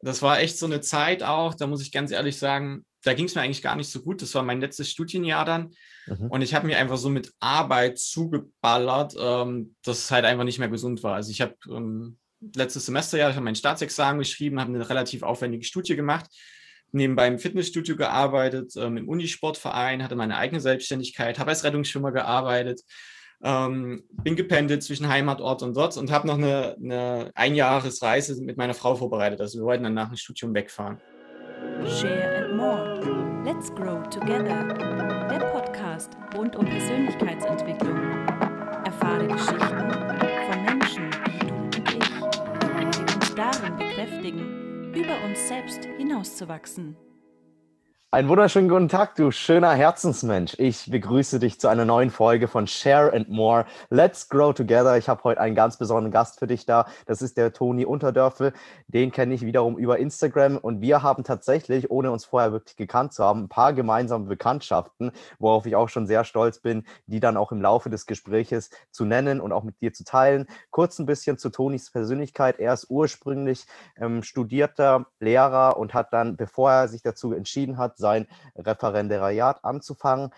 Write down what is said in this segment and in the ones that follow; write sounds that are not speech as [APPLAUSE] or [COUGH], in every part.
das war echt so eine Zeit auch, da muss ich ganz ehrlich sagen, da ging es mir eigentlich gar nicht so gut. Das war mein letztes Studienjahr dann. Mhm. Und ich habe mir einfach so mit Arbeit zugeballert, ähm, dass es halt einfach nicht mehr gesund war. Also ich habe ähm, letztes Semester ja, ich habe mein Staatsexamen geschrieben, habe eine relativ aufwendige Studie gemacht, nebenbei im Fitnessstudio gearbeitet, ähm, im Unisportverein, hatte meine eigene Selbstständigkeit, habe als Rettungsschwimmer gearbeitet, ähm, bin gependelt zwischen Heimatort und dort und habe noch eine, eine Einjahresreise mit meiner Frau vorbereitet. Also wir wollten dann nach dem Studium wegfahren. Share and More. Let's Grow Together. Der Podcast rund um Persönlichkeitsentwicklung. Erfahre Geschichten von Menschen wie du und ich, die uns darin bekräftigen, über uns selbst hinauszuwachsen. Einen wunderschönen guten Tag, du schöner Herzensmensch. Ich begrüße dich zu einer neuen Folge von Share and More. Let's Grow Together. Ich habe heute einen ganz besonderen Gast für dich da. Das ist der Toni Unterdörfel. Den kenne ich wiederum über Instagram und wir haben tatsächlich, ohne uns vorher wirklich gekannt zu haben, ein paar gemeinsame Bekanntschaften, worauf ich auch schon sehr stolz bin, die dann auch im Laufe des Gespräches zu nennen und auch mit dir zu teilen. Kurz ein bisschen zu Tonis Persönlichkeit. Er ist ursprünglich ähm, studierter Lehrer und hat dann, bevor er sich dazu entschieden hat, sein Referendariat anzufangen.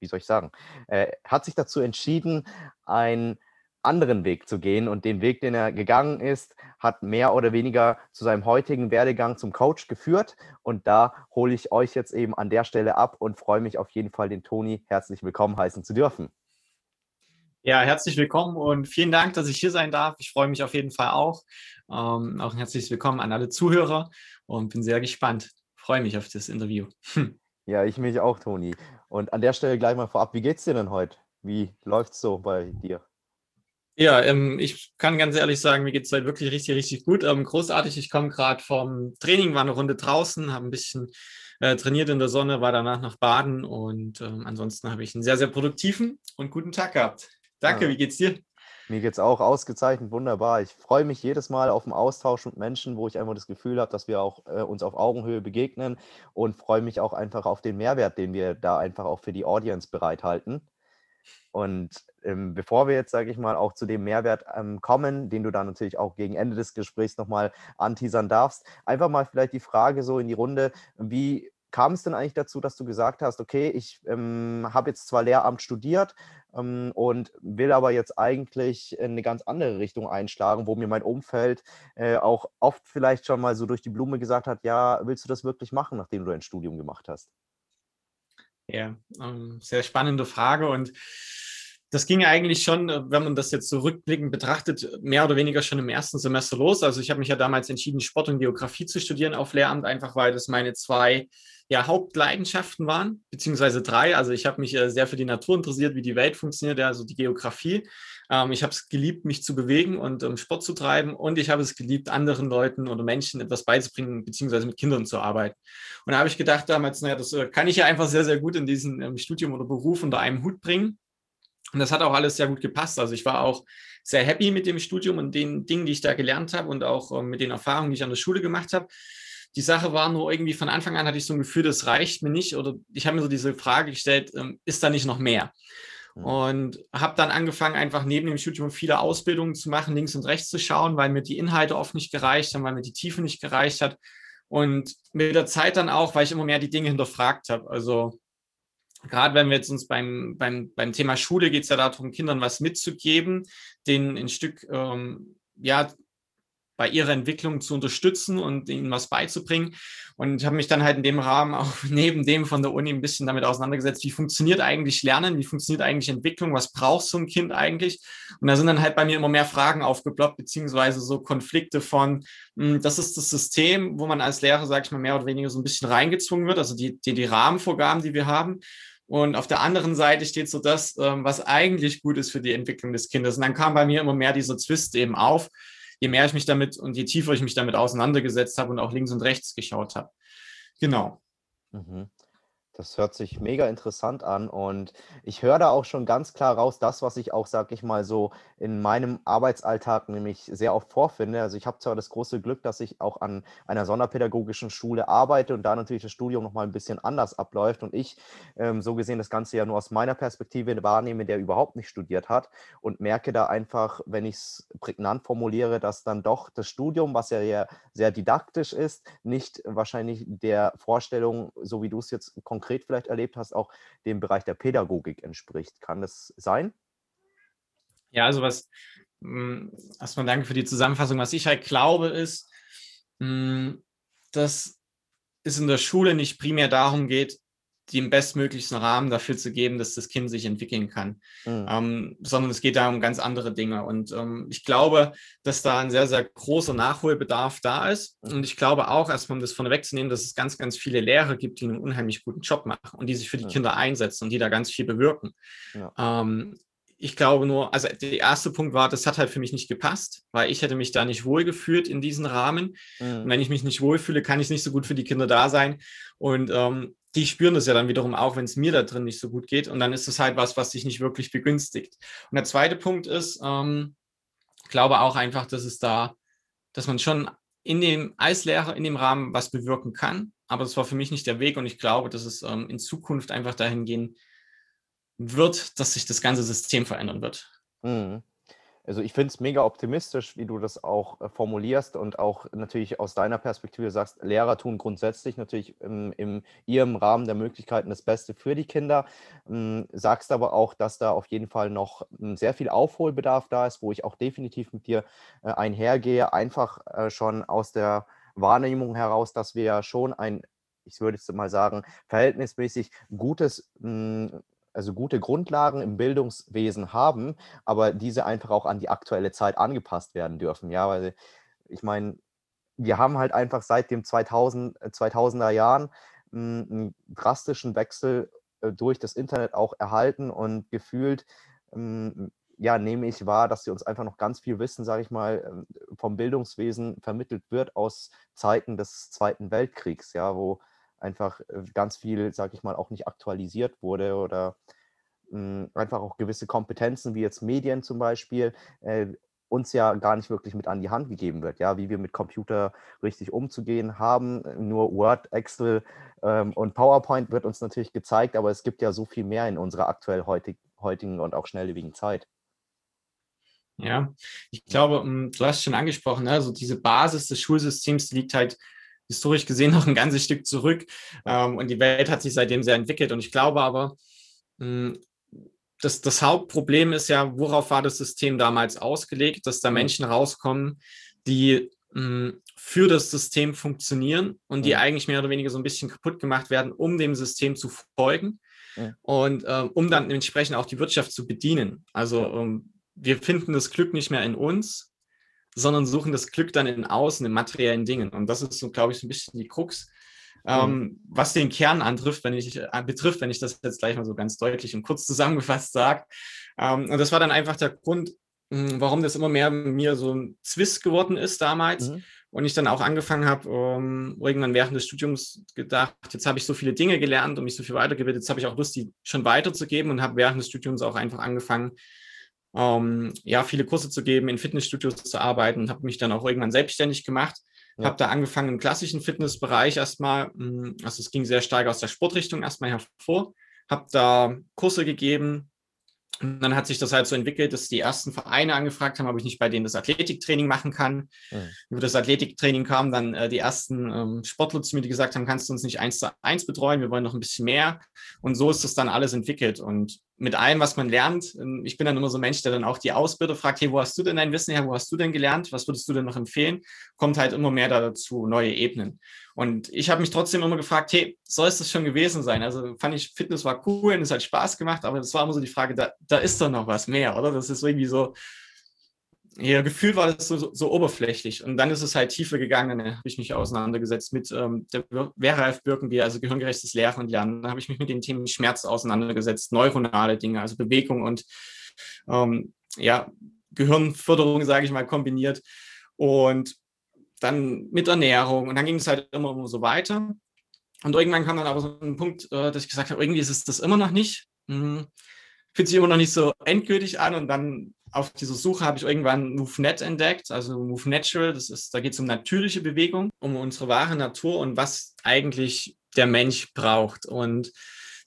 Wie soll ich sagen? Er hat sich dazu entschieden, einen anderen Weg zu gehen und den Weg, den er gegangen ist, hat mehr oder weniger zu seinem heutigen Werdegang zum Coach geführt. Und da hole ich euch jetzt eben an der Stelle ab und freue mich auf jeden Fall, den Toni herzlich willkommen heißen zu dürfen. Ja, herzlich willkommen und vielen Dank, dass ich hier sein darf. Ich freue mich auf jeden Fall auch. Ähm, auch ein herzliches Willkommen an alle Zuhörer und bin sehr gespannt freue mich auf das Interview. Hm. Ja, ich mich auch, Toni. Und an der Stelle gleich mal vorab, wie geht's dir denn heute? Wie läuft es so bei dir? Ja, ähm, ich kann ganz ehrlich sagen, mir geht es heute wirklich richtig, richtig gut. Ähm, großartig, ich komme gerade vom Training, war eine Runde draußen, habe ein bisschen äh, trainiert in der Sonne, war danach noch baden und ähm, ansonsten habe ich einen sehr, sehr produktiven und guten Tag gehabt. Danke, ja. wie geht's dir? Mir geht es auch ausgezeichnet, wunderbar. Ich freue mich jedes Mal auf den Austausch mit Menschen, wo ich einfach das Gefühl habe, dass wir auch äh, uns auf Augenhöhe begegnen und freue mich auch einfach auf den Mehrwert, den wir da einfach auch für die Audience bereithalten. Und ähm, bevor wir jetzt, sage ich mal, auch zu dem Mehrwert ähm, kommen, den du dann natürlich auch gegen Ende des Gesprächs nochmal anteasern darfst, einfach mal vielleicht die Frage so in die Runde, wie kam es denn eigentlich dazu, dass du gesagt hast, okay, ich ähm, habe jetzt zwar Lehramt studiert, und will aber jetzt eigentlich in eine ganz andere Richtung einschlagen, wo mir mein Umfeld äh, auch oft vielleicht schon mal so durch die Blume gesagt hat, ja, willst du das wirklich machen, nachdem du ein Studium gemacht hast? Ja, ähm, sehr spannende Frage und das ging eigentlich schon, äh, wenn man das jetzt so rückblickend betrachtet, mehr oder weniger schon im ersten Semester los. Also ich habe mich ja damals entschieden, Sport und Geografie zu studieren auf Lehramt, einfach weil das meine zwei ja, Hauptleidenschaften waren, beziehungsweise drei. Also ich habe mich äh, sehr für die Natur interessiert, wie die Welt funktioniert, also die Geografie. Ähm, ich habe es geliebt, mich zu bewegen und ähm, Sport zu treiben. Und ich habe es geliebt, anderen Leuten oder Menschen etwas beizubringen, beziehungsweise mit Kindern zu arbeiten. Und da habe ich gedacht damals, naja, das äh, kann ich ja einfach sehr, sehr gut in diesem ähm, Studium oder Beruf unter einem Hut bringen. Und das hat auch alles sehr gut gepasst. Also ich war auch sehr happy mit dem Studium und den Dingen, die ich da gelernt habe und auch äh, mit den Erfahrungen, die ich an der Schule gemacht habe. Die Sache war nur irgendwie von Anfang an hatte ich so ein Gefühl, das reicht mir nicht. Oder ich habe mir so diese Frage gestellt, ähm, ist da nicht noch mehr? Mhm. Und habe dann angefangen, einfach neben dem Studium viele Ausbildungen zu machen, links und rechts zu schauen, weil mir die Inhalte oft nicht gereicht haben, weil mir die Tiefe nicht gereicht hat. Und mit der Zeit dann auch, weil ich immer mehr die Dinge hinterfragt habe. Also gerade wenn wir jetzt uns beim, beim, beim Thema Schule geht es ja darum, Kindern was mitzugeben, denen ein Stück ähm, ja, bei ihrer Entwicklung zu unterstützen und ihnen was beizubringen. Und ich habe mich dann halt in dem Rahmen [LAUGHS] auch neben dem von der Uni ein bisschen damit auseinandergesetzt, wie funktioniert eigentlich Lernen, wie funktioniert eigentlich Entwicklung, was braucht so ein Kind eigentlich? Und da sind dann halt bei mir immer mehr Fragen aufgeploppt, beziehungsweise so Konflikte von, hm, das ist das System, wo man als Lehrer, sage ich mal, mehr oder weniger so ein bisschen reingezwungen wird, also die, die, die Rahmenvorgaben, die wir haben. Und auf der anderen Seite steht so das, ähm, was eigentlich gut ist für die Entwicklung des Kindes. Und dann kam bei mir immer mehr dieser Zwist eben auf, je mehr ich mich damit und je tiefer ich mich damit auseinandergesetzt habe und auch links und rechts geschaut habe. Genau. Mhm. Das hört sich mega interessant an und ich höre da auch schon ganz klar raus, das, was ich auch, sag ich mal, so in meinem Arbeitsalltag nämlich sehr oft vorfinde. Also ich habe zwar das große Glück, dass ich auch an einer sonderpädagogischen Schule arbeite und da natürlich das Studium nochmal ein bisschen anders abläuft und ich ähm, so gesehen das Ganze ja nur aus meiner Perspektive wahrnehme, der überhaupt nicht studiert hat und merke da einfach, wenn ich es prägnant formuliere, dass dann doch das Studium, was ja sehr didaktisch ist, nicht wahrscheinlich der Vorstellung, so wie du es jetzt konkret konkret vielleicht erlebt hast, auch dem Bereich der Pädagogik entspricht. Kann das sein? Ja, also was, hm, erstmal danke für die Zusammenfassung. Was ich halt glaube, ist, hm, dass es in der Schule nicht primär darum geht, den bestmöglichsten Rahmen dafür zu geben, dass das Kind sich entwickeln kann, mhm. ähm, sondern es geht da um ganz andere Dinge. Und ähm, ich glaube, dass da ein sehr, sehr großer Nachholbedarf da ist. Und ich glaube auch, erstmal um das vorne wegzunehmen, dass es ganz, ganz viele Lehrer gibt, die einen unheimlich guten Job machen und die sich für die ja. Kinder einsetzen und die da ganz viel bewirken. Ja. Ähm, ich glaube nur, also der erste Punkt war, das hat halt für mich nicht gepasst, weil ich hätte mich da nicht wohlgefühlt in diesen Rahmen. Mhm. Und wenn ich mich nicht wohlfühle, kann ich nicht so gut für die Kinder da sein. Und ähm, die spüren das ja dann wiederum auch, wenn es mir da drin nicht so gut geht. Und dann ist es halt was, was sich nicht wirklich begünstigt. Und der zweite Punkt ist, ähm, glaube auch einfach, dass es da, dass man schon in dem Eislehrer, in dem Rahmen was bewirken kann. Aber das war für mich nicht der Weg und ich glaube, dass es ähm, in Zukunft einfach dahin gehen wird, dass sich das ganze System verändern wird. Mhm. Also ich finde es mega optimistisch, wie du das auch äh, formulierst und auch natürlich aus deiner Perspektive sagst, Lehrer tun grundsätzlich natürlich im, im ihrem Rahmen der Möglichkeiten das Beste für die Kinder. Ähm, sagst aber auch, dass da auf jeden Fall noch ähm, sehr viel Aufholbedarf da ist, wo ich auch definitiv mit dir äh, einhergehe, einfach äh, schon aus der Wahrnehmung heraus, dass wir ja schon ein, ich würde jetzt mal sagen, verhältnismäßig gutes hm, also gute Grundlagen im Bildungswesen haben, aber diese einfach auch an die aktuelle Zeit angepasst werden dürfen. Ja, weil ich meine, wir haben halt einfach seit dem 2000, 2000er äh, Jahren hm, einen drastischen Wechsel äh, durch das Internet auch erhalten und gefühlt hm, ja, nehme ich wahr, dass sie uns einfach noch ganz viel Wissen, sage ich mal, ähm, vom Bildungswesen vermittelt wird aus Zeiten des Zweiten Weltkriegs, ja, wo einfach äh, ganz viel, sage ich mal, auch nicht aktualisiert wurde oder mh, hm, einfach auch gewisse Kompetenzen, wie jetzt Medien zum Beispiel, äh, uns ja gar nicht wirklich mit an die Hand gegeben wird, ja, wie wir mit Computer richtig umzugehen haben. Nur Word, Excel ähm, und PowerPoint wird uns natürlich gezeigt, aber es gibt ja so viel mehr in unserer aktuell heutig, heutigen und auch schnelllebigen Zeit. Ja, ich glaube, hm, du hast schon angesprochen, also diese Basis des Schulsystems liegt halt historisch gesehen [LAUGHS] noch ein ganzes Stück zurück. Ähm, und die Welt hat sich seitdem sehr entwickelt. Und ich glaube aber, hm, das, das Hauptproblem ist ja, worauf war das System damals ausgelegt, dass da mhm. Menschen rauskommen, die hm, für das System funktionieren und die mhm. eigentlich mehr oder weniger so ein bisschen kaputt gemacht werden, um dem System zu folgen und äh, um dann entsprechend auch die Wirtschaft zu bedienen. Also ähm, wir finden das Glück nicht mehr in uns, sondern suchen das Glück dann in außen, in materiellen Dingen. Und das ist so, glaube ich, so ein bisschen die Krux. Ähm, mhm. was den Kern antrifft, wenn ich, äh, betrifft, wenn ich das jetzt gleich mal so ganz deutlich und kurz zusammengefasst sage. Ähm, und das war dann einfach der Grund, hm, warum das immer mehr mir so ein Zwist geworden ist damals. Mhm. Und ich dann auch angefangen habe, um, irgendwann während des Studiums gedacht, jetzt habe ich so viele Dinge gelernt und mich so viel weitergebildet, jetzt habe ich auch Lust, die schon weiterzugeben und habe während des Studiums auch einfach angefangen, ähm, ja, viele Kurse zu geben, in Fitnessstudios zu arbeiten und habe mich dann auch irgendwann selbstständig gemacht. Ja. Habe da angefangen im klassischen Fitnessbereich erstmal, hm, also es ging sehr stark aus der Sportrichtung erstmal hervor, habe da Kurse gegeben, und dann hat sich das halt so entwickelt, dass die ersten Vereine angefragt haben, ob ich nicht bei denen das Athletiktraining machen kann. Mhm. Über das Athletiktraining kamen dann äh, die ersten ähm, Sportler zu mir, die gesagt haben, kannst du uns nicht eins zu eins betreuen, wir wollen noch ein bisschen mehr. Und so ist das dann alles entwickelt. Und mit allem, was man lernt, ähm, ich bin dann immer so ein Mensch, der dann auch die Ausbilder fragt, hey, wo hast du denn dein Wissen her, wo hast du denn gelernt, was würdest du denn noch empfehlen? Kommt halt immer mehr dazu, neue Ebenen. Und ich habe mich trotzdem immer gefragt, hey, soll es das schon gewesen sein? Also fand ich, Fitness war cool und es hat Spaß gemacht, aber das war immer so die Frage, da, da ist doch noch was mehr, oder? Das ist irgendwie so, ja, gefühlt war das so, so, oberflächlich. Und dann ist es halt tiefer gegangen. Dann habe ich mich auseinandergesetzt mit ähm, der Vera Birkenbier, also gehirngerechtes Lehren und Lernen. Dann habe ich mich mit den Themen Schmerz auseinandergesetzt, neuronale Dinge, also Bewegung und ähm, ja, Gehirnförderung, sage ich mal, kombiniert. Und dann mit Ernährung und dann ging es halt immer, immer so weiter. Und irgendwann kam dann aber so ein Punkt, äh, dass ich gesagt habe, irgendwie ist es das immer noch nicht. Hm, fühlt sich immer noch nicht so endgültig an. Und dann auf dieser Suche habe ich irgendwann MoveNet entdeckt, also Move Natural. Das ist, da geht es um natürliche Bewegung, um unsere wahre Natur und was eigentlich der Mensch braucht. Und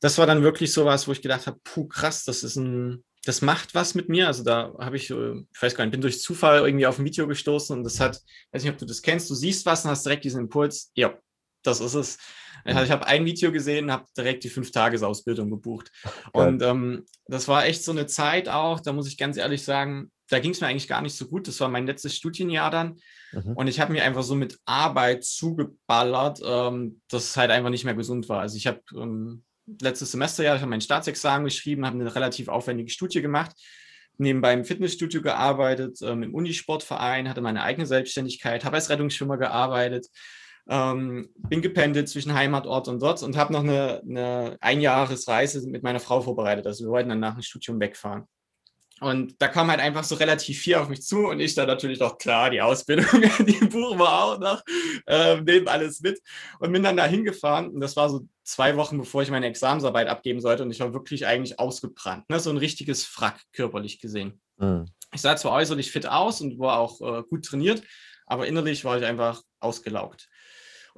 das war dann wirklich so was, wo ich gedacht habe, puh, krass, das ist ein, das macht was mit mir. Also da habe ich, äh, ich weiß gar nicht, bin durch Zufall irgendwie auf ein Video gestoßen und das hat, weiß nicht, ob du das kennst, du siehst was und hast direkt diesen Impuls, ja, das ist es. Also ich habe ein Video gesehen, habe direkt die Fünf-Tages-Ausbildung gebucht. Geil. Und ähm, das war echt so eine Zeit auch, da muss ich ganz ehrlich sagen, da ging es mir eigentlich gar nicht so gut. Das war mein letztes Studienjahr dann. Mhm. Und ich habe mir einfach so mit Arbeit zugeballert, ähm, dass es halt einfach nicht mehr gesund war. Also ich habe ähm, letztes Semesterjahr, ich habe mein Staatsexamen geschrieben, habe eine relativ aufwendige Studie gemacht, nebenbei im Fitnessstudio gearbeitet, ähm, im Unisportverein, hatte meine eigene Selbstständigkeit, habe als Rettungsschwimmer gearbeitet, ähm, bin gependelt zwischen Heimatort und dort und habe noch eine, eine Einjahresreise mit meiner Frau vorbereitet. Also wir wollten dann nach dem Studium wegfahren. Und da kam halt einfach so relativ viel auf mich zu und ich da natürlich auch klar, die Ausbildung, [LAUGHS] die buchen wir auch noch, äh, nehmen alles mit und bin dann da hingefahren und das war so zwei Wochen, bevor ich meine Examensarbeit abgeben sollte und ich war wirklich eigentlich ausgebrannt, ne? so ein richtiges Frack körperlich gesehen. Mhm. Ich sah zwar äußerlich fit aus und war auch äh, gut trainiert, aber innerlich war ich einfach ausgelaugt.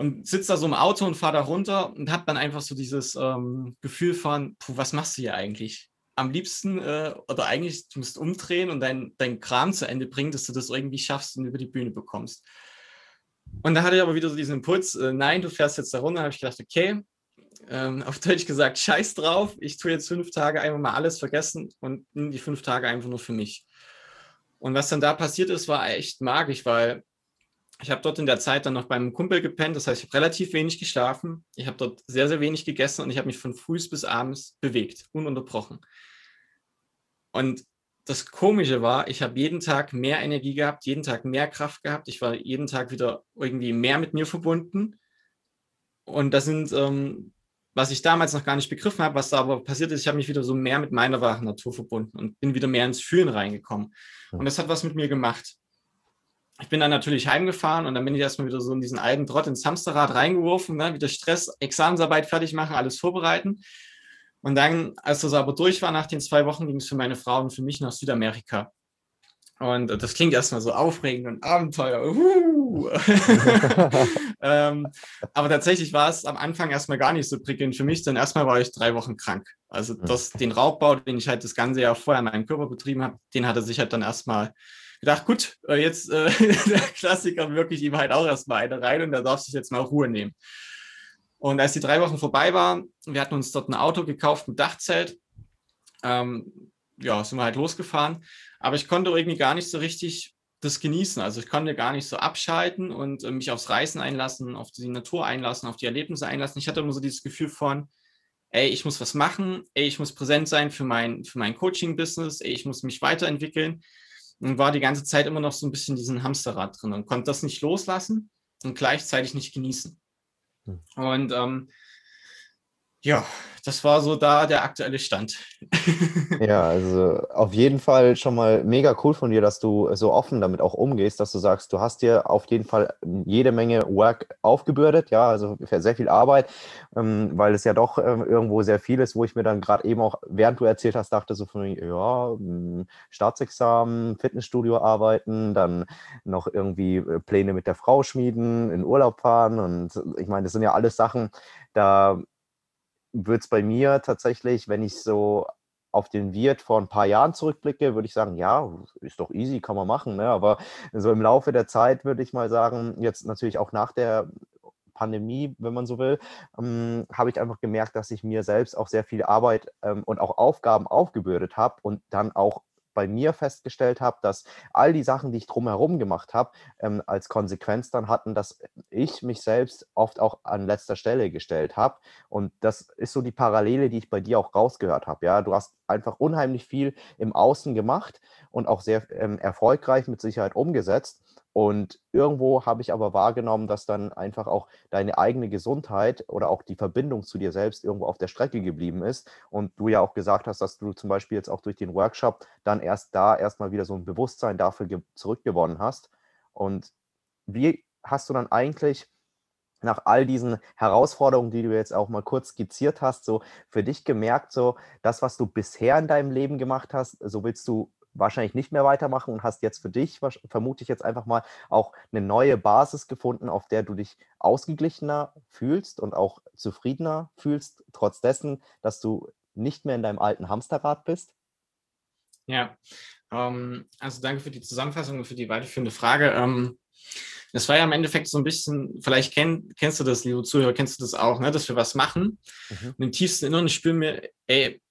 Und sitze da so im Auto und fahre da runter und habe dann einfach so dieses ähm, Gefühl von, puh, was machst du hier eigentlich? am liebsten äh, oder eigentlich, du musst umdrehen und dein, dein Kram zu Ende bringen, dass du das irgendwie schaffst und über die Bühne bekommst. Und da hatte ich aber wieder so diesen Impuls, äh, nein, du fährst jetzt da runter. habe ich gedacht, okay, ähm, [LAUGHS] auf Deutsch gesagt, scheiß drauf, ich tue jetzt fünf Tage einfach mal alles vergessen und die fünf Tage einfach nur für mich. Und was dann da passiert ist, war echt magisch, weil ich habe dort in der Zeit dann noch beim Kumpel gepennt, das heißt, ich habe relativ wenig geschlafen, ich habe dort sehr, sehr wenig gegessen und ich habe mich von früh bis abends bewegt, ununterbrochen. Und das Komische war, ich habe jeden Tag mehr Energie gehabt, jeden Tag mehr Kraft gehabt. Ich war jeden Tag wieder irgendwie mehr mit mir verbunden. Und das sind, ähm, was ich damals noch gar nicht begriffen habe, was da aber passiert ist, ich habe mich wieder so mehr mit meiner wahren Natur verbunden und bin wieder mehr ins Fühlen reingekommen. Und das hat was mit mir gemacht. Ich bin dann natürlich heimgefahren und dann bin ich erstmal wieder so in diesen alten Trott ins Hamsterrad reingeworfen, ne? wieder Stress, Examensarbeit fertig machen, alles vorbereiten. Und dann, als das aber durch war, nach den zwei Wochen, ging es für meine Frau und für mich nach Südamerika. Und das klingt erstmal so aufregend und Abenteuer. Uh. [LAUGHS] [LAUGHS] ähm, aber tatsächlich war es am Anfang erstmal gar nicht so prickelnd für mich, denn erstmal war ich drei Wochen krank. Also das, den Raubbau, den ich halt das ganze Jahr vorher in meinem Körper betrieben habe, den hatte sich halt dann erstmal gedacht, gut, äh, jetzt äh, [LAUGHS] der Klassiker wirklich ihm halt auch erstmal eine rein und da darf sich jetzt mal Ruhe nehmen. Und als die drei Wochen vorbei waren, wir hatten uns dort ein Auto gekauft mit Dachzelt, ähm, ja, sind wir halt losgefahren. Aber ich konnte irgendwie gar nicht so richtig das genießen. Also ich konnte gar nicht so abschalten und äh, mich aufs Reisen einlassen, auf die Natur einlassen, auf die Erlebnisse einlassen. Ich hatte immer so dieses Gefühl von, ey, ich muss was machen, ey, ich muss präsent sein für mein, für mein Coaching-Business, ey, ich muss mich weiterentwickeln. Und war die ganze Zeit immer noch so ein bisschen diesen Hamsterrad drin und konnte das nicht loslassen und gleichzeitig nicht genießen. Hm. Und ähm, ja, das war so da der aktuelle Stand. [LAUGHS] ja, also auf jeden Fall schon mal mega cool von dir, dass du so offen damit auch umgehst, dass du sagst, du hast dir auf jeden Fall jede Menge Work aufgebürdet, ja, also sehr viel Arbeit, ähm, weil es ja doch ähm, irgendwo sehr viel ist, wo ich mir dann gerade eben auch, während du erzählt hast, dachte so von mir, ja, hm, Staatsexamen, Fitnessstudio arbeiten, dann noch irgendwie äh, Pläne mit der Frau schmieden, in Urlaub fahren und ich meine, das sind ja alles Sachen, da wird es bei mir tatsächlich, wenn ich so auf den Wirt vor ein paar Jahren zurückblicke, würde ich sagen, ja, ist doch easy, kann man machen. Ne? Aber so im Laufe der Zeit würde ich mal sagen, jetzt natürlich auch nach der Pandemie, wenn man so will, ähm, habe ich einfach gemerkt, dass ich mir selbst auch sehr viel Arbeit ähm, und auch Aufgaben aufgebürdet habe und dann auch bei mir festgestellt habe, dass all die Sachen, die ich drumherum gemacht habe, ähm, als Konsequenz dann hatten, dass ich mich selbst oft auch an letzter Stelle gestellt habe. Und das ist so die Parallele, die ich bei dir auch rausgehört habe. Ja, du hast einfach unheimlich viel im Außen gemacht und auch sehr ähm, erfolgreich mit Sicherheit umgesetzt. Und irgendwo habe ich aber wahrgenommen, dass dann einfach auch deine eigene Gesundheit oder auch die Verbindung zu dir selbst irgendwo auf der Strecke geblieben ist. Und du ja auch gesagt hast, dass du zum Beispiel jetzt auch durch den Workshop dann erst da erstmal wieder so ein Bewusstsein dafür zurückgewonnen hast. Und wie hast du dann eigentlich nach all diesen Herausforderungen, die du jetzt auch mal kurz skizziert hast, so für dich gemerkt, so das, was du bisher in deinem Leben gemacht hast, so willst du wahrscheinlich nicht mehr weitermachen und hast jetzt für dich, vermute ich jetzt einfach mal, auch eine neue Basis gefunden, auf der du dich ausgeglichener fühlst und auch zufriedener fühlst, trotz dessen, dass du nicht mehr in deinem alten Hamsterrad bist? Ja, ähm, also danke für die Zusammenfassung und für die weiterführende Frage. Ähm, das war ja im Endeffekt so ein bisschen, vielleicht kenn, kennst du das, liebe Zuhörer, kennst du das auch, ne, dass wir was machen mhm. und im tiefsten Inneren spüren wir, ey,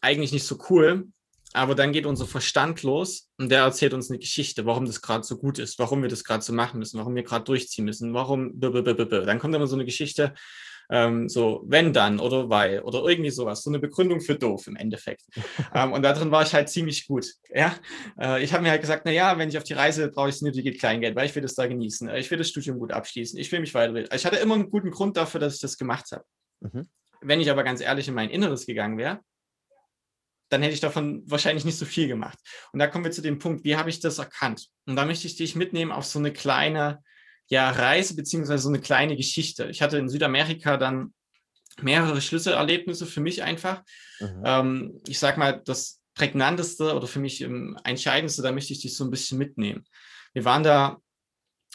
eigentlich nicht so cool, aber dann geht unser Verstand los und der erzählt uns eine Geschichte, warum das gerade so gut ist, warum wir das gerade so machen müssen, warum wir gerade durchziehen müssen, warum. Dann kommt immer so eine Geschichte, ähm, so wenn dann oder weil oder irgendwie sowas, so eine Begründung für doof im Endeffekt. [LAUGHS] ähm, und darin war ich halt ziemlich gut. Ja, äh, ich habe mir halt gesagt, na ja, wenn ich auf die Reise brauche ich nötige Kleingeld, weil ich will das da genießen, ich will das Studium gut abschließen, ich will mich weiterbilden. Ich hatte immer einen guten Grund dafür, dass ich das gemacht habe. Mhm. Wenn ich aber ganz ehrlich in mein Inneres gegangen wäre, dann hätte ich davon wahrscheinlich nicht so viel gemacht. Und da kommen wir zu dem Punkt, wie habe ich das erkannt? Und da möchte ich dich mitnehmen auf so eine kleine ja, Reise beziehungsweise so eine kleine Geschichte. Ich hatte in Südamerika dann mehrere Schlüsselerlebnisse für mich einfach. Mhm. Ähm, ich sage mal, das prägnanteste oder für mich ähm, entscheidendste, da möchte ich dich so ein bisschen mitnehmen. Wir waren da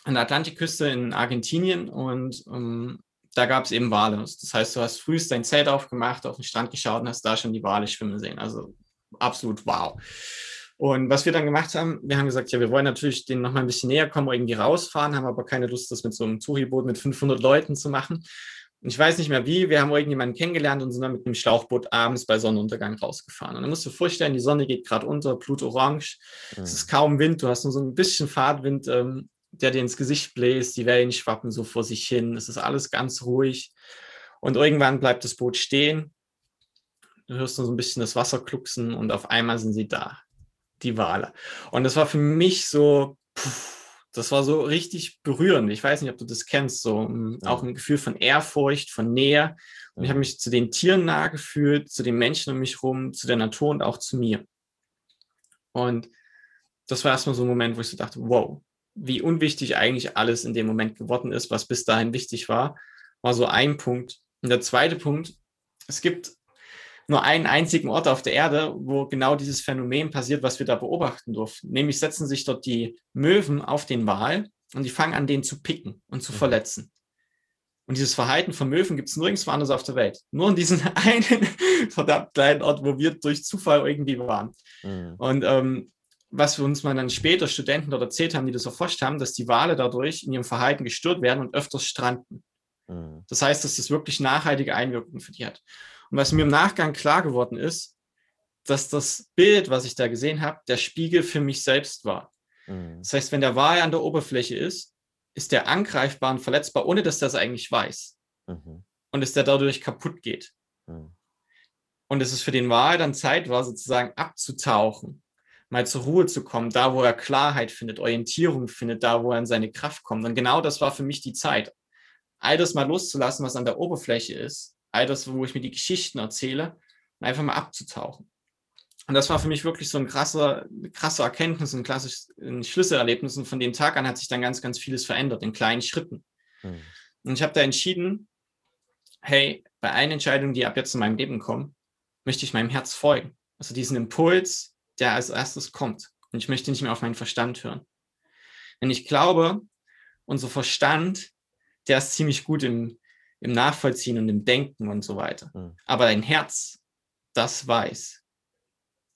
an der Atlantikküste in Argentinien und ähm, da gab es eben Wale. Das heißt, du hast frühst dein Zelt aufgemacht, auf den Strand geschaut und hast da schon die Wale schwimmen sehen. Also absolut wow. Und was wir dann gemacht haben, wir haben gesagt, ja, wir wollen natürlich denen noch mal ein bisschen näher kommen, irgendwie rausfahren, haben aber keine Lust, das mit so einem Touriboot mit 500 Leuten zu machen. Und ich weiß nicht mehr wie, wir haben irgendjemanden kennengelernt und sind dann mit einem Schlauchboot abends bei Sonnenuntergang rausgefahren. Und dann musst du dir vorstellen, die Sonne geht gerade unter, blutorange, mhm. es ist kaum Wind, du hast nur so ein bisschen Fahrtwind ähm, der dir ins Gesicht bläst, die Wellen schwappen so vor sich hin, es ist alles ganz ruhig. Und irgendwann bleibt das Boot stehen. Du hörst nur so ein bisschen das Wasser klucksen und auf einmal sind sie da, die Wale. Und das war für mich so, das war so richtig berührend. Ich weiß nicht, ob du das kennst, so ja. auch ein Gefühl von Ehrfurcht, von Nähe. Und ich habe mich zu den Tieren nahe gefühlt, zu den Menschen um mich herum, zu der Natur und auch zu mir. Und das war erstmal so ein Moment, wo ich so dachte, wow, wie unwichtig eigentlich alles in dem Moment geworden ist, was bis dahin wichtig war, war so ein Punkt. Und der zweite Punkt, es gibt nur einen einzigen Ort auf der Erde, wo genau dieses Phänomen passiert, was wir da beobachten durften. Nämlich setzen sich dort die Möwen auf den Wal und die fangen an, den zu picken und zu mhm. verletzen. Und dieses Verhalten von Möwen gibt es nirgendwo anders auf der Welt. Nur in diesem [LAUGHS] einen verdammt kleinen Ort, wo wir durch Zufall irgendwie waren. Mhm. Und ähm, was wir uns mal dann später Studenten dort erzählt haben, die das erforscht haben, dass die Wale dadurch in ihrem Verhalten gestört werden und öfters stranden. Mhm. Das heißt, dass das wirklich nachhaltige Einwirkungen für die hat. Und was mir im Nachgang klar geworden ist, dass das Bild, was ich da gesehen habe, der Spiegel für mich selbst war. Mhm. Das heißt, wenn der Wal an der Oberfläche ist, ist der angreifbar und verletzbar, ohne dass der es eigentlich weiß. Mhm. Und dass der dadurch kaputt geht. Mhm. Und es ist für den Wal dann Zeit war, sozusagen abzutauchen mal zur Ruhe zu kommen, da wo er Klarheit findet, Orientierung findet, da wo er in seine Kraft kommt. Und genau das war für mich die Zeit. All das mal loszulassen, was an der Oberfläche ist, all das, wo ich mir die Geschichten erzähle, und einfach mal abzutauchen. Und das war für mich wirklich so ein krasser, krasser Erkenntnis, ein klassisches ein Schlüsselerlebnis. Und von dem Tag an hat sich dann ganz, ganz vieles verändert, in kleinen Schritten. Mhm. Und ich habe da entschieden, hey, bei allen Entscheidungen, die ab jetzt in meinem Leben kommen, möchte ich meinem Herz folgen. Also diesen Impuls, der als erstes kommt. Und ich möchte nicht mehr auf meinen Verstand hören. Denn ich glaube, unser Verstand, der ist ziemlich gut im, im Nachvollziehen und im Denken und so weiter. Mhm. Aber dein Herz, das weiß.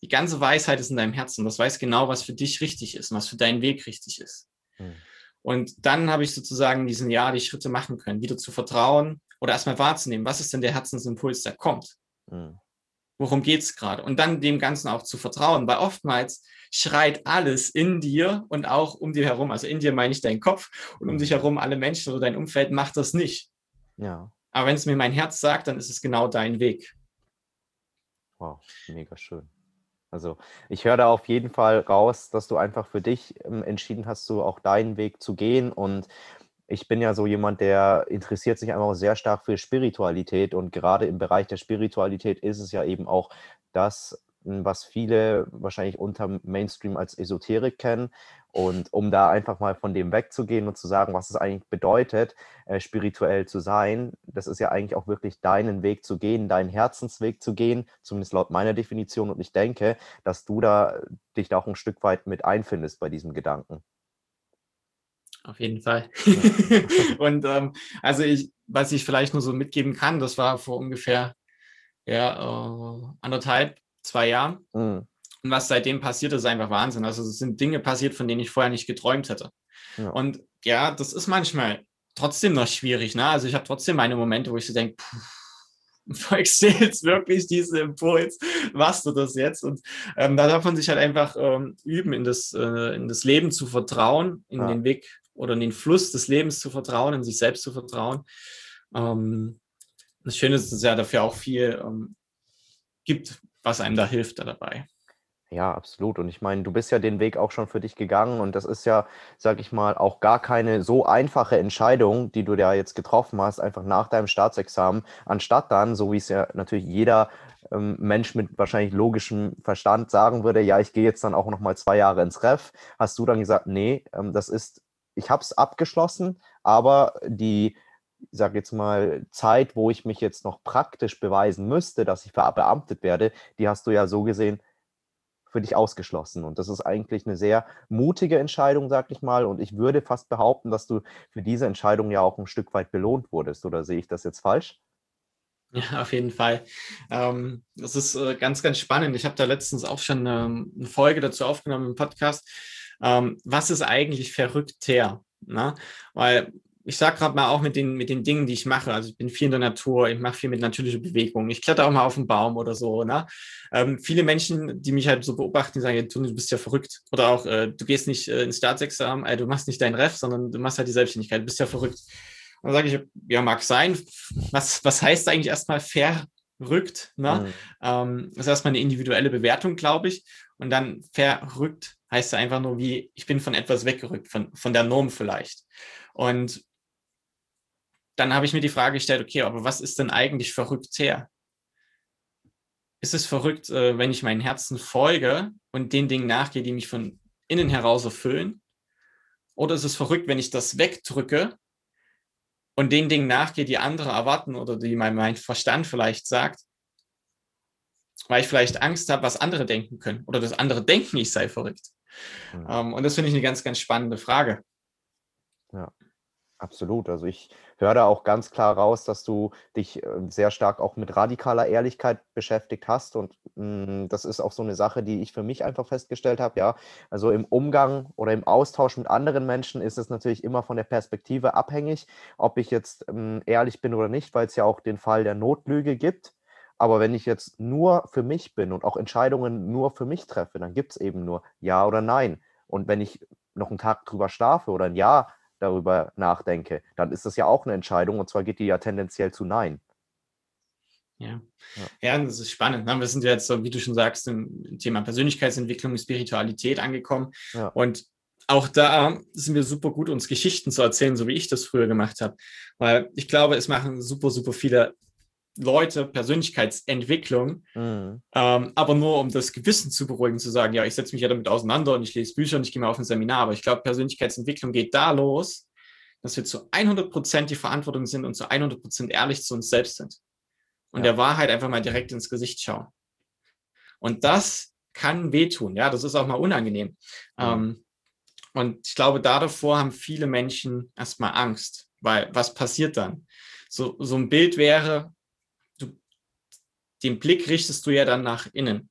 Die ganze Weisheit ist in deinem Herzen. Das weiß genau, was für dich richtig ist und was für deinen Weg richtig ist. Mhm. Und dann habe ich sozusagen in diesem Jahr die Schritte machen können, wieder zu vertrauen oder erstmal wahrzunehmen, was ist denn der Herzensimpuls, der kommt. Mhm worum geht es gerade? Und dann dem Ganzen auch zu vertrauen, weil oftmals schreit alles in dir und auch um dir herum, also in dir meine ich deinen Kopf und um dich herum alle Menschen oder dein Umfeld macht das nicht. Ja. Aber wenn es mir mein Herz sagt, dann ist es genau dein Weg. Wow, mega schön. Also ich höre da auf jeden Fall raus, dass du einfach für dich ähm, entschieden hast, so auch deinen Weg zu gehen und ich bin ja so jemand, der interessiert sich einfach sehr stark für Spiritualität und gerade im Bereich der Spiritualität ist es ja eben auch das, was viele wahrscheinlich unter Mainstream als Esoterik kennen. Und um da einfach mal von dem wegzugehen und zu sagen, was es eigentlich bedeutet, äh, spirituell zu sein, das ist ja eigentlich auch wirklich deinen Weg zu gehen, deinen Herzensweg zu gehen, zumindest laut meiner Definition. Und ich denke, dass du da dich da auch ein Stück weit mit einfindest bei diesem Gedanken. Auf jeden Fall. [LAUGHS] und ähm, also ich, was ich vielleicht nur so mitgeben kann, das war vor ungefähr ja, äh, anderthalb, zwei Jahren. Mhm. Und was seitdem passiert, ist einfach Wahnsinn. Also es sind Dinge passiert, von denen ich vorher nicht geträumt hätte. Ja. Und ja, das ist manchmal trotzdem noch schwierig. Ne? Also ich habe trotzdem meine Momente, wo ich so denke, [LAUGHS] folgst du jetzt wirklich diese Impuls? Machst du das jetzt? Und ähm, da darf man sich halt einfach ähm, üben, in das, äh, in das Leben zu vertrauen, in ja. den Weg oder in den Fluss des Lebens zu vertrauen, in sich selbst zu vertrauen. Ähm, das Schöne ist, dass es ja dafür auch viel ähm, gibt, was einem da hilft da dabei. Ja, absolut. Und ich meine, du bist ja den Weg auch schon für dich gegangen und das ist ja, sag ich mal, auch gar keine so einfache Entscheidung, die du da jetzt getroffen hast, einfach nach deinem Staatsexamen, anstatt dann, so wie es ja natürlich jeder ähm, Mensch mit wahrscheinlich logischem Verstand sagen würde, ja, ich gehe jetzt dann auch noch mal zwei Jahre ins Ref, hast du dann gesagt, nee, ähm, das ist, ich habe es abgeschlossen, aber die sage jetzt mal, Zeit, wo ich mich jetzt noch praktisch beweisen müsste, dass ich verbeamtet werde, die hast du ja so gesehen für dich ausgeschlossen. Und das ist eigentlich eine sehr mutige Entscheidung, sag ich mal. Und ich würde fast behaupten, dass du für diese Entscheidung ja auch ein Stück weit belohnt wurdest. Oder sehe ich das jetzt falsch? Ja, auf jeden Fall. Ähm, das ist äh, ganz, ganz spannend. Ich habe da letztens auch schon ähm, eine Folge dazu aufgenommen im Podcast. Ähm, was ist eigentlich verrückter? Na? Weil ich sage gerade mal auch mit den, mit den Dingen, die ich mache. Also ich bin viel in der Natur, ich mache viel mit natürlicher Bewegung. Ich kletter auch mal auf den Baum oder so. Ne? Ähm, viele Menschen, die mich halt so beobachten, die sagen, du bist ja verrückt. Oder auch, äh, du gehst nicht äh, ins Staatsexamen, äh, du machst nicht dein Ref, sondern du machst halt die Selbstständigkeit, du bist ja verrückt. Und dann sage ich, ja, mag sein. Was, was heißt eigentlich erstmal verrückt? Ne? Mhm. Ähm, das ist erstmal eine individuelle Bewertung, glaube ich. Und dann verrückt heißt ja einfach nur wie, ich bin von etwas weggerückt, von, von der Norm vielleicht. Und dann habe ich mir die Frage gestellt, okay, aber was ist denn eigentlich verrückt her? Ist es verrückt, äh, wenn ich meinen Herzen folge und den Dingen nachgehe, die mich von innen heraus erfüllen? Oder ist es verrückt, wenn ich das wegdrücke und den Dingen nachgehe, die andere erwarten oder die mein, mein Verstand vielleicht sagt, weil ich vielleicht Angst habe, was andere denken können oder dass andere denken, ich sei verrückt. Mhm. Und das finde ich eine ganz, ganz spannende Frage. Ja. Absolut. Also ich höre da auch ganz klar raus, dass du dich äh, sehr stark auch mit radikaler Ehrlichkeit beschäftigt hast. Und mh, hm, das ist auch so eine Sache, die ich für mich einfach festgestellt habe. Ja, also im Umgang oder im Austausch mit anderen Menschen ist es natürlich immer von der Perspektive abhängig, ob ich jetzt mh, hm, ehrlich bin oder nicht, weil es ja auch den Fall der Notlüge gibt. Aber wenn ich jetzt nur für mich bin und auch Entscheidungen nur für mich treffe, dann gibt es eben nur Ja oder Nein. Und wenn ich noch einen Tag drüber schlafe oder ein Ja darüber nachdenke, dann ist das ja auch eine Entscheidung und zwar geht die ja tendenziell zu Nein. Ja. ja, das ist spannend. Ne? Wir sind ja jetzt, so, wie du schon sagst, im Thema Persönlichkeitsentwicklung und Spiritualität angekommen. Ja. Und auch da sind wir super gut, uns Geschichten zu erzählen, so wie ich das früher gemacht habe. Weil ich glaube, es machen super, super viele Leute Persönlichkeitsentwicklung, mhm. ähm, aber nur um das Gewissen zu beruhigen, zu sagen, ja, ich setze mich ja damit auseinander und ich lese Bücher und ich gehe mal auf ein Seminar. Aber ich glaube, Persönlichkeitsentwicklung geht da los, dass wir zu 100 Prozent die Verantwortung sind und zu 100 Prozent ehrlich zu uns selbst sind. Und ja. der Wahrheit einfach mal direkt ins Gesicht schauen. Und das kann wehtun. Ja, das ist auch mal unangenehm. Mhm. Ähm, und ich glaube, da davor haben viele Menschen erstmal Angst, weil was passiert dann? So, so ein Bild wäre, den Blick richtest du ja dann nach innen.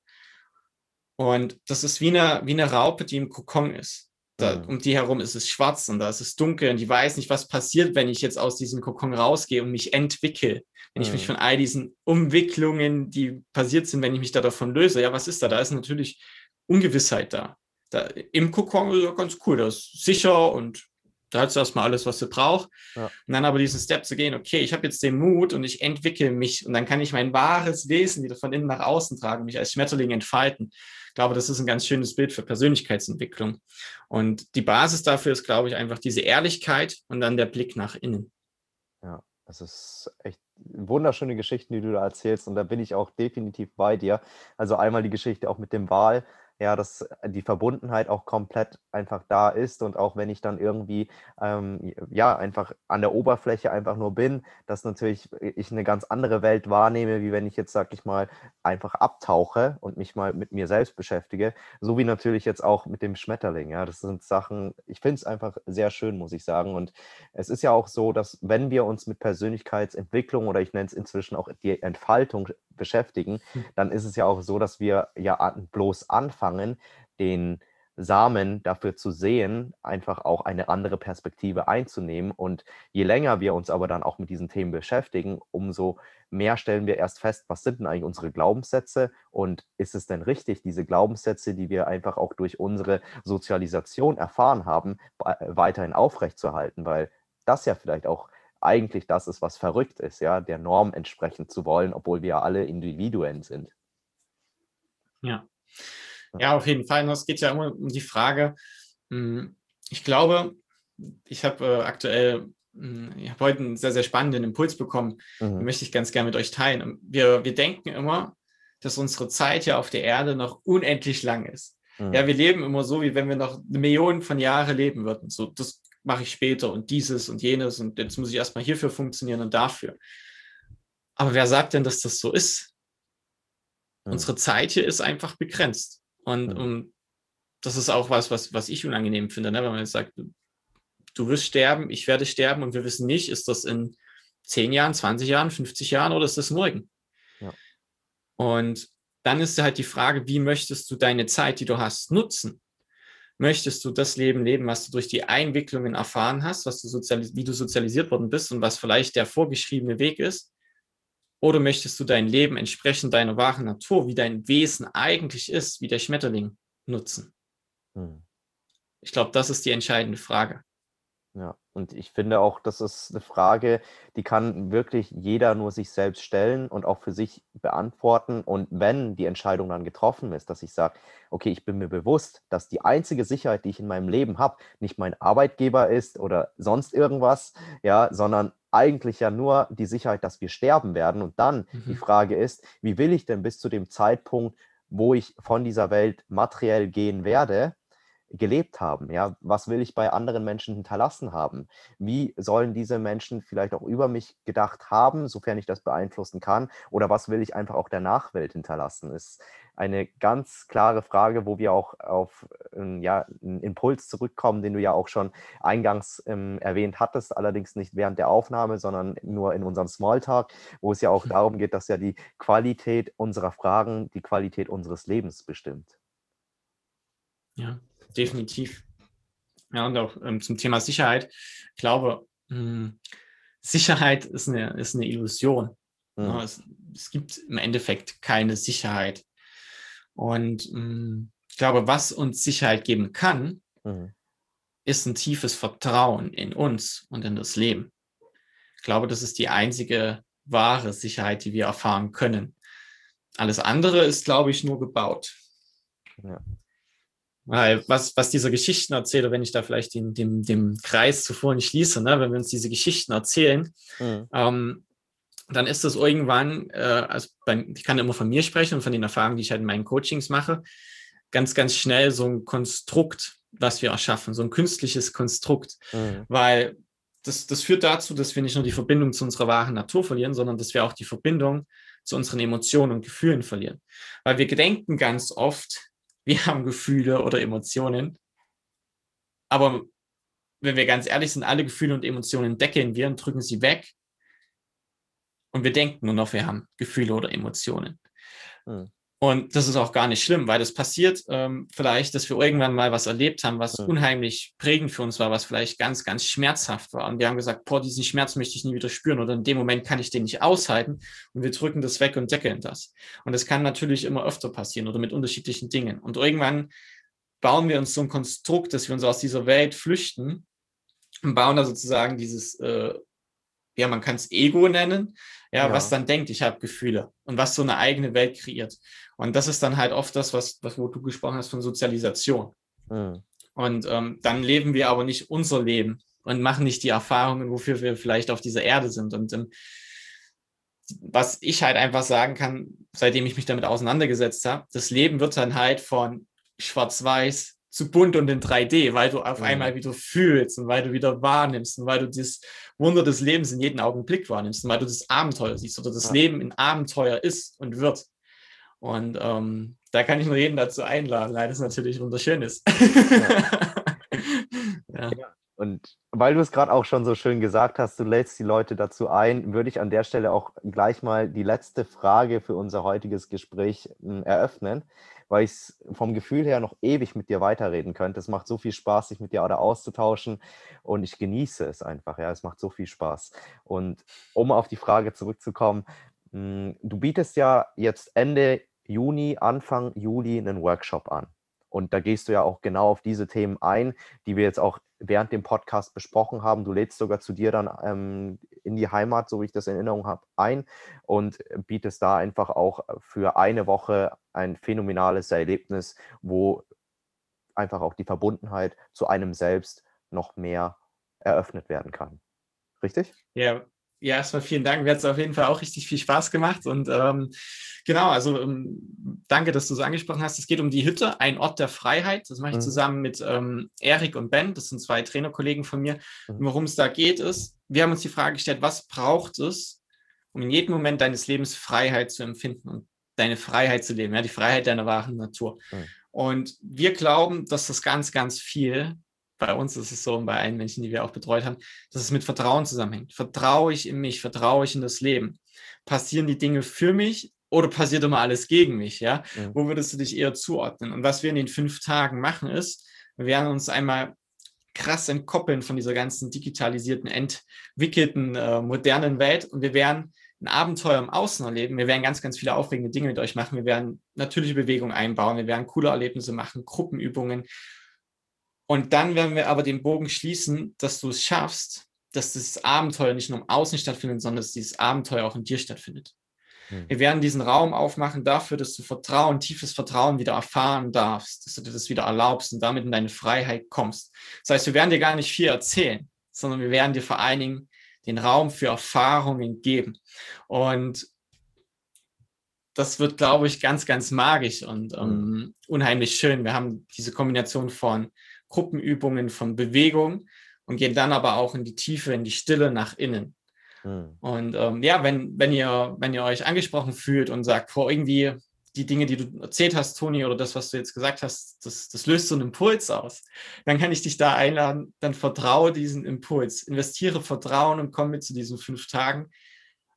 Und das ist wie eine, wie eine Raupe, die im Kokon ist. Da, mhm. Um die herum ist es schwarz und da ist es dunkel und die weiß nicht, was passiert, wenn ich jetzt aus diesem Kokon rausgehe und mich entwickle. Wenn mhm. ich mich mhm. von all diesen Umwicklungen, die passiert sind, wenn ich mich da davon löse, ja, was ist da? Da ist natürlich Ungewissheit da. da Im Kokon ist ja ganz cool, das ist sicher und da hat sie erstmal alles, was sie braucht. Ja. Und dann aber diesen Step zu gehen, okay, ich habe jetzt den Mut und ich entwickle mich und dann kann ich mein wahres Wesen wieder von innen nach außen tragen, mich als Schmetterling entfalten. Ich glaube, das ist ein ganz schönes Bild für Persönlichkeitsentwicklung. Und die Basis dafür ist, glaube ich, einfach diese Ehrlichkeit und dann der Blick nach innen. Ja, Das ist echt wunderschöne Geschichten, die du da erzählst. Und da bin ich auch definitiv bei dir. Also einmal die Geschichte auch mit dem Wal, ja, dass äh, die Verbundenheit auch komplett einfach da ist und auch wenn ich dann irgendwie ähm, ja einfach an der Oberfläche einfach nur bin, dass natürlich ich eine ganz andere Welt wahrnehme, wie wenn ich jetzt, sag ich mal, einfach abtauche und mich mal mit mir selbst beschäftige, so wie natürlich jetzt auch mit dem Schmetterling. Ja, das sind Sachen, ich finde es einfach sehr schön, muss ich sagen. Und es ist ja auch so, dass wenn wir uns mit Persönlichkeitsentwicklung oder ich nenne es inzwischen auch die Entfaltung beschäftigen, hm. dann ist es ja auch so, dass wir ja bloß anfangen, den Samen dafür zu sehen, einfach auch eine andere Perspektive einzunehmen. Und je länger wir uns aber dann auch mit diesen Themen beschäftigen, umso mehr stellen wir erst fest, was sind denn eigentlich unsere Glaubenssätze und ist es denn richtig, diese Glaubenssätze, die wir einfach auch durch unsere Sozialisation erfahren haben, weiterhin aufrechtzuerhalten, weil das ja vielleicht auch eigentlich das ist, was verrückt ist, ja, der Norm entsprechen zu wollen, obwohl wir ja alle Individuen sind. Ja. Ja, auf jeden Fall. Es geht ja immer um die Frage, hm, ich glaube, ich habe äh, aktuell, hm, ich habe heute einen sehr, sehr spannenden Impuls bekommen, mhm. den möchte ich ganz gerne mit euch teilen. Wir, wir denken immer, dass unsere Zeit ja auf der Erde noch unendlich lang ist. Mhm. Ja, wir leben immer so, wie wenn wir noch eine Million von Jahren leben würden. So, das mache ich später und dieses und jenes und jetzt muss ich erstmal hierfür funktionieren und dafür. Aber wer sagt denn, dass das so ist? Mhm. Unsere Zeit hier ist einfach begrenzt. Und, mhm. und das ist auch was, was, was ich unangenehm finde, ne? wenn man jetzt sagt, du, du wirst sterben, ich werde sterben und wir wissen nicht, ist das in 10 Jahren, 20 Jahren, 50 Jahren oder ist das morgen? Ja. Und dann ist halt die Frage, wie möchtest du deine Zeit, die du hast, nutzen? Möchtest du das Leben leben, was du durch die Einwicklungen erfahren hast, was du wie du sozialisiert worden bist und was vielleicht der vorgeschriebene Weg ist? Oder möchtest du dein Leben entsprechend deiner wahren Natur, wie dein Wesen eigentlich ist, wie der Schmetterling, nutzen? Hm. Ich glaube, das ist die entscheidende Frage. Ja, und ich finde auch, das ist eine Frage, die kann wirklich jeder nur sich selbst stellen und auch für sich beantworten. Und wenn die Entscheidung dann getroffen ist, dass ich sage, okay, ich bin mir bewusst, dass die einzige Sicherheit, die ich in meinem Leben habe, nicht mein Arbeitgeber ist oder sonst irgendwas, ja, sondern eigentlich ja nur die Sicherheit, dass wir sterben werden. Und dann mhm. die Frage ist, wie will ich denn bis zu dem Zeitpunkt, wo ich von dieser Welt materiell gehen werde, gelebt haben. Ja, was will ich bei anderen Menschen hinterlassen haben? Wie sollen diese Menschen vielleicht auch über mich gedacht haben, sofern ich das beeinflussen kann? Oder was will ich einfach auch der Nachwelt hinterlassen? Ist eine ganz klare Frage, wo wir auch auf ähm, ja, einen Impuls zurückkommen, den du ja auch schon eingangs ähm, erwähnt hattest, allerdings nicht während der Aufnahme, sondern nur in unserem Smalltalk, wo es ja auch [LAUGHS] darum geht, dass ja die Qualität unserer Fragen die Qualität unseres Lebens bestimmt. Ja, definitiv. Ja, und auch ähm, zum Thema Sicherheit. Ich glaube, mh, hm, Sicherheit ist eine, ist eine Illusion. Mhm. Ja, es, es, gibt im Endeffekt keine Sicherheit. Und mh, hm, ich glaube, was uns Sicherheit geben kann, mhm. ist ein tiefes Vertrauen in uns und in das Leben. Ich glaube, das ist die einzige wahre Sicherheit, die wir erfahren können. Alles andere ist, glaube ich, nur gebaut. Ja. Weil was, was diese Geschichten erzählt, wenn ich da vielleicht den, dem, dem Kreis zuvor nicht schließe, ne, wenn wir uns diese Geschichten erzählen, mhm. ähm, dann ist das irgendwann, äh, also bei, ich kann immer von mir sprechen und von den Erfahrungen, die ich halt in meinen Coachings mache, ganz, ganz schnell so ein Konstrukt, was wir erschaffen, so ein künstliches Konstrukt. Mhm. Weil das, das führt dazu, dass wir nicht nur die Verbindung zu unserer wahren Natur verlieren, sondern dass wir auch die Verbindung zu unseren Emotionen und Gefühlen verlieren. Weil wir gedenken ganz oft, wir haben Gefühle oder Emotionen. Aber wenn wir ganz ehrlich sind, alle Gefühle und Emotionen deckeln wir und drücken sie weg. Und wir denken nur noch, wir haben Gefühle oder Emotionen. Hm. Und das ist auch gar nicht schlimm, weil das passiert ähm, vielleicht, dass wir irgendwann mal was erlebt haben, was ja. unheimlich prägend für uns war, was vielleicht ganz, ganz schmerzhaft war. Und wir haben gesagt, boah, diesen Schmerz möchte ich nie wieder spüren oder in dem Moment kann ich den nicht aushalten. Und wir drücken das weg und deckeln das. Und das kann natürlich immer öfter passieren oder mit unterschiedlichen Dingen. Und irgendwann bauen wir uns so ein Konstrukt, dass wir uns aus dieser Welt flüchten und bauen da sozusagen dieses, äh, ja, man kann es Ego nennen, ja, ja, was dann denkt, ich habe Gefühle und was so eine eigene Welt kreiert. Und das ist dann halt oft das, was, was wo du gesprochen hast von Sozialisation. Mhm. Und ähm, dann leben wir aber nicht unser Leben, und machen nicht die Erfahrungen, wofür wir vielleicht auf dieser Erde sind. Und ähm, was ich halt einfach sagen kann, seitdem ich mich damit auseinandergesetzt habe, das Leben wird dann halt von schwarz-weiß zu bunt und in 3D, weil du auf mhm. einmal wieder fühlst und weil du wieder wahrnimmst und weil du das Wunder des Lebens in jedem Augenblick wahrnimmst und weil du das Abenteuer siehst oder das ja. Leben in Abenteuer ist und wird. Und ähm, da kann ich nur jeden dazu einladen, weil das natürlich wunderschön ist. [LAUGHS] Ja. ja. Und weil du es gerade auch schon so schön gesagt hast, du lädst die Leute dazu ein, würde ich an der Stelle auch gleich mal die letzte Frage für unser heutiges Gespräch hm, eröffnen, weil ich es vom Gefühl her noch ewig mit dir weiterreden könnte. Es macht so viel Spaß, sich mit dir da auszutauschen und ich genieße es einfach. Ja, es macht so viel Spaß. Und um auf die Frage zurückzukommen, hm, du bietest ja jetzt Ende Juni, Anfang Juli einen Workshop an. Und da gehst du ja auch genau auf diese Themen ein, die wir jetzt auch während dem Podcast besprochen haben. Du lädst sogar zu dir dann ähm, in die Heimat, so wie ich das in Erinnerung habe, ein und bietest da einfach auch für eine Woche ein phänomenales Erlebnis, wo einfach auch die Verbundenheit zu einem selbst noch mehr eröffnet werden kann. Richtig? Ja, ja, erstmal vielen Dank. Mir hat es auf jeden Fall auch richtig viel Spaß gemacht. Und ähm, genau, also ähm, danke, dass du so angesprochen hast. Es geht um die Hütte, ein Ort der Freiheit. Das mache ich mhm. zusammen mit ähm, Erik und Ben. Das sind zwei Trainerkollegen von mir. Mhm. Worum es da geht, ist, wir haben uns die Frage gestellt, was braucht es, um in jedem Moment deines Lebens Freiheit zu empfinden und deine Freiheit zu leben, ja, die Freiheit deiner wahren Natur. Mhm. Und wir glauben, dass das ganz, ganz viel bei uns ist es so und bei allen Menschen, die wir auch betreut haben, dass es mit Vertrauen zusammenhängt. Vertraue ich in mich, vertraue ich in das Leben? Passieren die Dinge für mich oder passiert immer alles gegen mich? Ja? Mhm. Wo würdest du dich eher zuordnen? Und was wir in den fünf Tagen machen, ist, wir werden uns einmal krass entkoppeln von dieser ganzen digitalisierten, entwickelten, äh, modernen Welt und wir werden ein Abenteuer im Außen erleben. Wir werden ganz, ganz viele aufregende Dinge mit euch machen. Wir werden natürliche Bewegungen einbauen. Wir werden coole Erlebnisse machen, Gruppenübungen und dann werden wir aber den Bogen schließen, dass du es schaffst, dass das Abenteuer nicht nur im Außen stattfindet, sondern dass dieses Abenteuer auch in dir stattfindet. Hm. Wir werden diesen Raum aufmachen dafür, dass du Vertrauen, tiefes Vertrauen wieder erfahren darfst, dass du dir das wieder erlaubst und damit in deine Freiheit kommst. Das heißt, wir werden dir gar nicht viel erzählen, sondern wir werden dir vor allen Dingen den Raum für Erfahrungen geben. Und das wird, glaube ich, ganz, ganz magisch und hm. ähm, unheimlich schön. Wir haben diese Kombination von Gruppenübungen von Bewegung und gehen dann aber auch in die Tiefe, in die Stille nach innen. Mhm. Und ähm, ja, wenn, wenn, ihr, wenn ihr euch angesprochen fühlt und sagt, vor irgendwie die Dinge, die du erzählt hast, Toni, oder das, was du jetzt gesagt hast, das, das löst so einen Impuls aus, dann kann ich dich da einladen, dann vertraue diesen Impuls, investiere Vertrauen und komm mit zu diesen fünf Tagen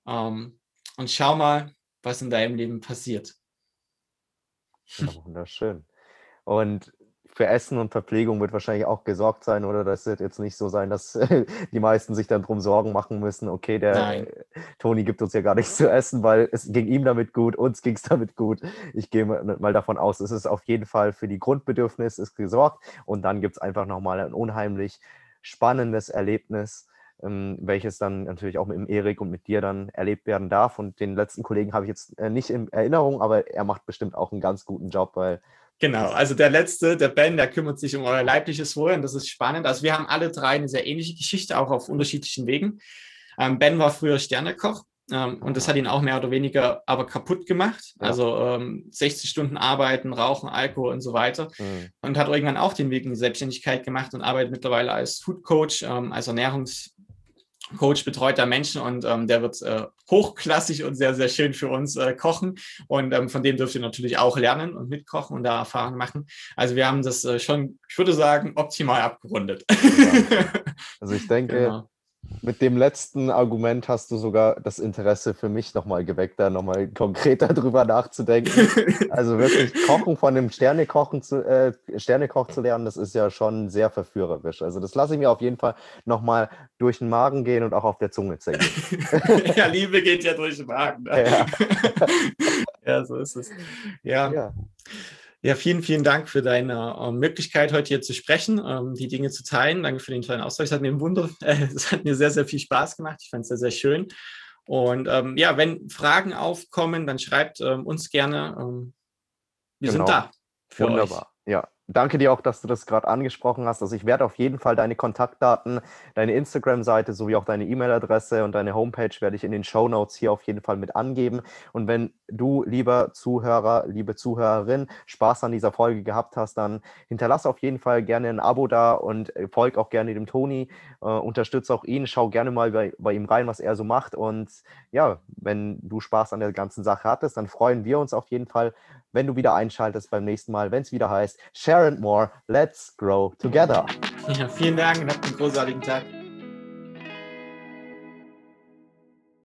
ähm, und schau mal, was in deinem Leben passiert. Ja, wunderschön. Und für Essen und Verpflegung wird wahrscheinlich auch gesorgt sein, oder? Das wird jetzt nicht so sein, dass [LAUGHS] die meisten sich dann drum Sorgen machen müssen, okay, der Nein. Toni gibt uns ja gar nichts zu essen, weil es ging ihm damit gut, uns ging es damit gut. Ich gehe mal davon aus, es ist auf jeden Fall für die Grundbedürfnisse ist gesorgt und dann gibt es einfach nochmal ein unheimlich spannendes Erlebnis, ähm, welches dann natürlich auch mit dem Erik und mit dir dann erlebt werden darf. Und den letzten Kollegen habe ich jetzt äh, nicht in Erinnerung, aber er macht bestimmt auch einen ganz guten Job, weil Genau, also der letzte, der Ben, der kümmert sich um euer leibliches Wohl und das ist spannend. Also wir haben alle drei eine sehr ähnliche Geschichte, auch auf unterschiedlichen Wegen. Ähm, ben war früher Sternekoch ähm, und das hat ihn auch mehr oder weniger aber kaputt gemacht. Ja. Also ähm, 60 Stunden arbeiten, rauchen, Alkohol und so weiter. Mhm. Und hat irgendwann auch den Weg in die Selbstständigkeit gemacht und arbeitet mittlerweile als Food Coach, ähm, als Ernährungs- Coach betreut da Menschen und ähm, der wird äh, hochklassig und sehr, sehr schön für uns äh, kochen. Und ähm, von dem dürft ihr natürlich auch lernen und mitkochen und da Erfahrungen machen. Also wir haben das äh, schon, ich würde sagen, optimal abgerundet. [LAUGHS] Also ich denke, genau mit dem letzten Argument hast du sogar das Interesse für mich nochmal geweckt, da nochmal konkreter [LAUGHS] drüber nachzudenken. [LAUGHS] Also wirklich Kochen von einem Sternekochen zu, äh, Sternekoch zu lernen, das ist ja schon sehr verführerisch. Also das lasse ich mir auf jeden Fall nochmal durch den Magen gehen und auch auf der Zunge zählen. [LAUGHS] ja, Liebe geht ja durch den Magen. Ne? Ja. ja. so ist es. ja. ja. Ja, vielen, vielen Dank für deine äh, Möglichkeit, heute hier zu sprechen, ähm, die Dinge zu teilen. Danke für den tollen Austausch. Es hat mir ein Wunder, [LAUGHS] äh, es hat mir sehr, sehr viel Spaß gemacht. Ich fand es sehr, sehr schön. Und ähm, ja, wenn Fragen aufkommen, dann schreibt ähm, uns gerne. Ähm, wir genau. sind da. Wunderbar. Euch. Ja, danke dir auch, dass du das gerade angesprochen hast. Also ich werde auf jeden Fall deine Kontaktdaten, deine Instagram-Seite sowie auch deine E-Mail-Adresse und deine Homepage werde ich in den Show Notes hier auf jeden Fall mit angeben. Und wenn du, lieber Zuhörer, liebe Zuhörerin, Spaß an dieser Folge gehabt hast, dann hinterlass auf jeden Fall gerne ein Abo da und äh, folg auch gerne dem Toni, äh, unterstütze auch ihn, schau gerne mal bei, bei ihm rein, was er so macht. Und ja, wenn du Spaß an der ganzen Sache hattest, dann freuen wir uns auf jeden Fall, wenn du wieder einschaltest beim nächsten Mal, wenn es wieder heißt, Share and More, let's grow together. Ja, vielen Dank und habt einen großartigen Tag.